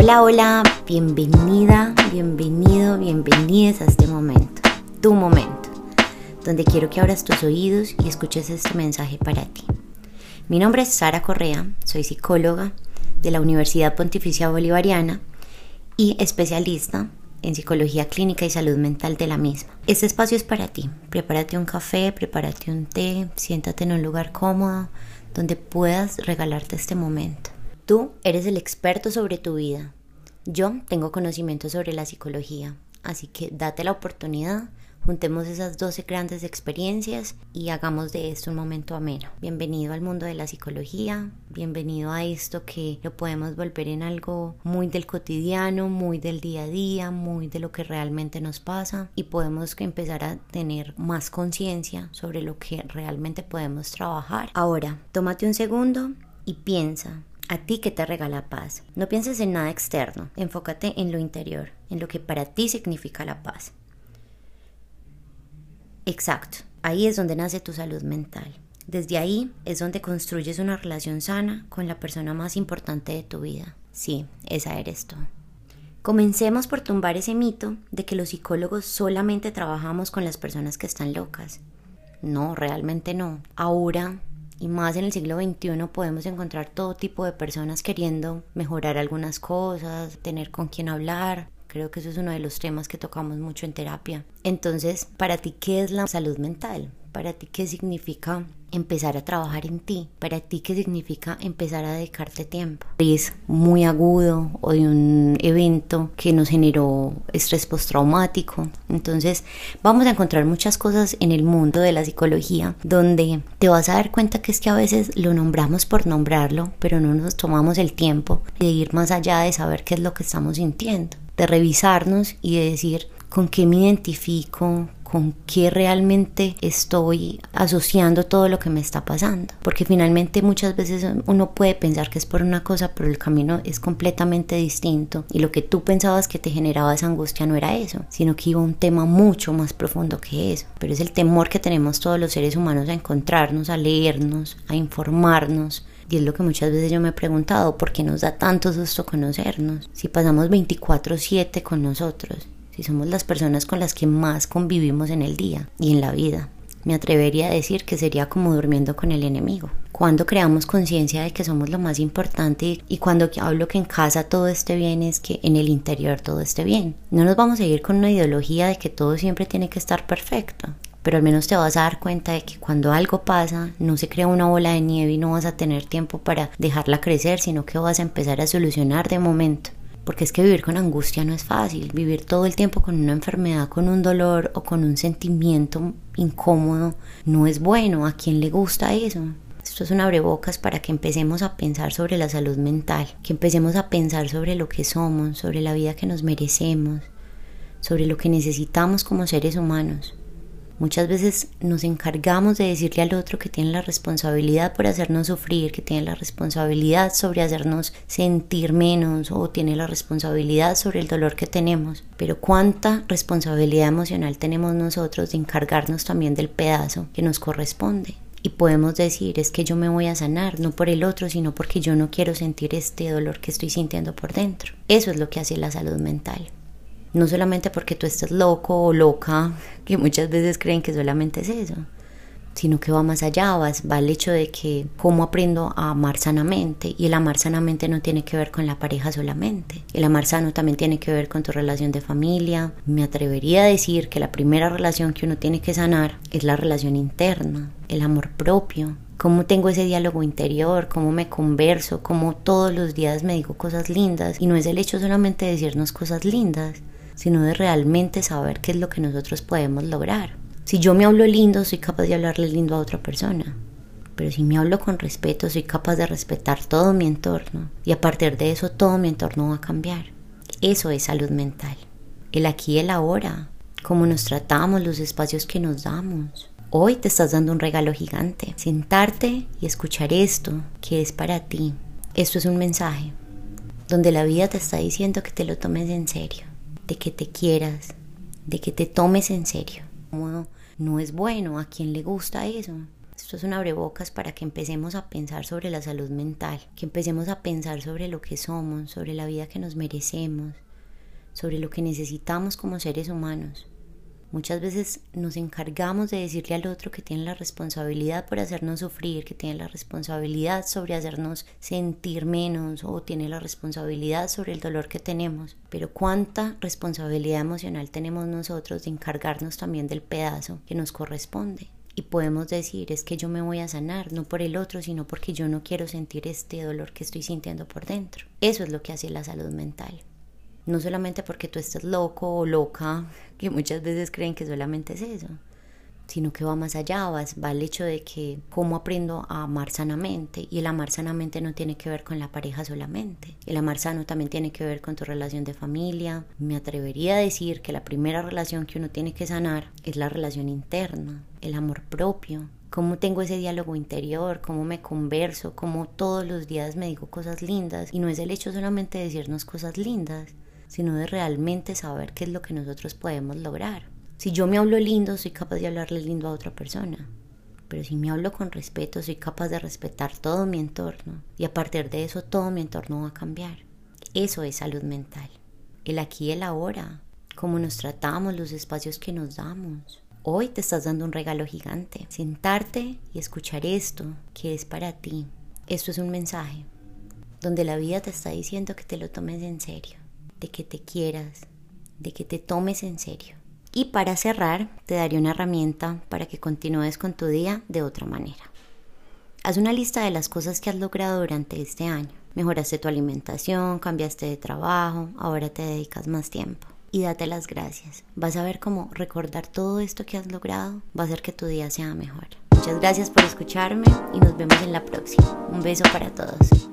Hola, hola, bienvenida, bienvenido, bienvenidas a este momento, tu momento, donde quiero que abras tus oídos y escuches este mensaje para ti. Mi nombre es Sara Correa, soy psicóloga de la Universidad Pontificia Bolivariana y especialista en psicología clínica y salud mental de la misma. Este espacio es para ti. Prepárate un café, prepárate un té, siéntate en un lugar cómodo donde puedas regalarte este momento. Tú eres el experto sobre tu vida. Yo tengo conocimiento sobre la psicología, así que date la oportunidad, juntemos esas 12 grandes experiencias y hagamos de esto un momento ameno. Bienvenido al mundo de la psicología, bienvenido a esto que lo podemos volver en algo muy del cotidiano, muy del día a día, muy de lo que realmente nos pasa y podemos empezar a tener más conciencia sobre lo que realmente podemos trabajar. Ahora, tómate un segundo y piensa a ti que te regala paz. No pienses en nada externo, enfócate en lo interior, en lo que para ti significa la paz. Exacto, ahí es donde nace tu salud mental. Desde ahí es donde construyes una relación sana con la persona más importante de tu vida. Sí, esa eres tú. Comencemos por tumbar ese mito de que los psicólogos solamente trabajamos con las personas que están locas. No, realmente no. Ahora y más en el siglo XXI podemos encontrar todo tipo de personas queriendo mejorar algunas cosas, tener con quién hablar. Creo que eso es uno de los temas que tocamos mucho en terapia. Entonces, para ti, ¿qué es la salud mental? Para ti, ¿qué significa empezar a trabajar en ti? Para ti, ¿qué significa empezar a dedicarte tiempo? Es muy agudo o de un evento que nos generó estrés postraumático. Entonces, vamos a encontrar muchas cosas en el mundo de la psicología donde te vas a dar cuenta que es que a veces lo nombramos por nombrarlo, pero no nos tomamos el tiempo de ir más allá de saber qué es lo que estamos sintiendo, de revisarnos y de decir con qué me identifico, con qué realmente estoy asociando todo lo que me está pasando. Porque finalmente muchas veces uno puede pensar que es por una cosa, pero el camino es completamente distinto. Y lo que tú pensabas que te generaba esa angustia no era eso, sino que iba un tema mucho más profundo que eso. Pero es el temor que tenemos todos los seres humanos a encontrarnos, a leernos, a informarnos, y es lo que muchas veces yo me he preguntado, ¿por qué nos da tanto susto conocernos? Si pasamos 24/7 con nosotros si somos las personas con las que más convivimos en el día y en la vida. Me atrevería a decir que sería como durmiendo con el enemigo. Cuando creamos conciencia de que somos lo más importante y cuando hablo que en casa todo esté bien es que en el interior todo esté bien. No nos vamos a ir con una ideología de que todo siempre tiene que estar perfecto pero al menos te vas a dar cuenta de que cuando algo pasa no se crea una bola de nieve y no vas a tener tiempo para dejarla crecer, sino que vas a empezar a solucionar de momento porque es que vivir con angustia no es fácil, vivir todo el tiempo con una enfermedad, con un dolor o con un sentimiento incómodo no es bueno, ¿a quién le gusta eso? Esto es un abrebocas para que empecemos a pensar sobre la salud mental, que empecemos a pensar sobre lo que somos, sobre la vida que nos merecemos, sobre lo que necesitamos como seres humanos. Muchas veces nos encargamos de decirle al otro que tiene la responsabilidad por hacernos sufrir, que tiene la responsabilidad sobre hacernos sentir menos o tiene la responsabilidad sobre el dolor que tenemos. Pero cuánta responsabilidad emocional tenemos nosotros de encargarnos también del pedazo que nos corresponde. Y podemos decir, es que yo me voy a sanar, no por el otro, sino porque yo no quiero sentir este dolor que estoy sintiendo por dentro. Eso es lo que hace la salud mental no solamente porque tú estés loco o loca, que muchas veces creen que solamente es eso, sino que va más allá, va, va el hecho de que cómo aprendo a amar sanamente y el amar sanamente no tiene que ver con la pareja solamente, el amar sano también tiene que ver con tu relación de familia, me atrevería a decir que la primera relación que uno tiene que sanar es la relación interna, el amor propio, cómo tengo ese diálogo interior, cómo me converso, cómo todos los días me digo cosas lindas y no es el hecho solamente de decirnos cosas lindas, sino de realmente saber qué es lo que nosotros podemos lograr. Si yo me hablo lindo, soy capaz de hablarle lindo a otra persona. Pero si me hablo con respeto, soy capaz de respetar todo mi entorno. Y a partir de eso, todo mi entorno va a cambiar. Eso es salud mental. El aquí y el ahora. Cómo nos tratamos, los espacios que nos damos. Hoy te estás dando un regalo gigante. Sentarte y escuchar esto, que es para ti. Esto es un mensaje donde la vida te está diciendo que te lo tomes en serio de que te quieras, de que te tomes en serio. No, es bueno, a quien le gusta eso. Esto es un abrebocas para que empecemos a pensar sobre la salud mental, que empecemos a pensar sobre lo que somos, sobre la vida que nos merecemos, sobre lo que necesitamos como seres humanos. Muchas veces nos encargamos de decirle al otro que tiene la responsabilidad por hacernos sufrir, que tiene la responsabilidad sobre hacernos sentir menos o tiene la responsabilidad sobre el dolor que tenemos. Pero cuánta responsabilidad emocional tenemos nosotros de encargarnos también del pedazo que nos corresponde. Y podemos decir, es que yo me voy a sanar, no por el otro, sino porque yo no quiero sentir este dolor que estoy sintiendo por dentro. Eso es lo que hace la salud mental no solamente porque tú estés loco o loca, que muchas veces creen que solamente es eso, sino que va más allá, va, va el hecho de que cómo aprendo a amar sanamente. Y el amar sanamente no tiene que ver con la pareja solamente. El amar sano también tiene que ver con tu relación de familia. Me atrevería a decir que la primera relación que uno tiene que sanar es la relación interna, el amor propio. Cómo tengo ese diálogo interior, cómo me converso, cómo todos los días me digo cosas lindas. Y no es el hecho solamente de decirnos cosas lindas, sino de realmente saber qué es lo que nosotros podemos lograr. Si yo me hablo lindo, soy capaz de hablarle lindo a otra persona. Pero si me hablo con respeto, soy capaz de respetar todo mi entorno. Y a partir de eso, todo mi entorno va a cambiar. Eso es salud mental. El aquí y el ahora. Cómo nos tratamos, los espacios que nos damos. Hoy te estás dando un regalo gigante. Sentarte y escuchar esto, que es para ti. Esto es un mensaje donde la vida te está diciendo que te lo tomes en serio de que te quieras, de que te tomes en serio. Y para cerrar, te daré una herramienta para que continúes con tu día de otra manera. Haz una lista de las cosas que has logrado durante este año. Mejoraste tu alimentación, cambiaste de trabajo, ahora te dedicas más tiempo. Y date las gracias. Vas a ver cómo recordar todo esto que has logrado va a hacer que tu día sea mejor. Muchas gracias por escucharme y nos vemos en la próxima. Un beso para todos.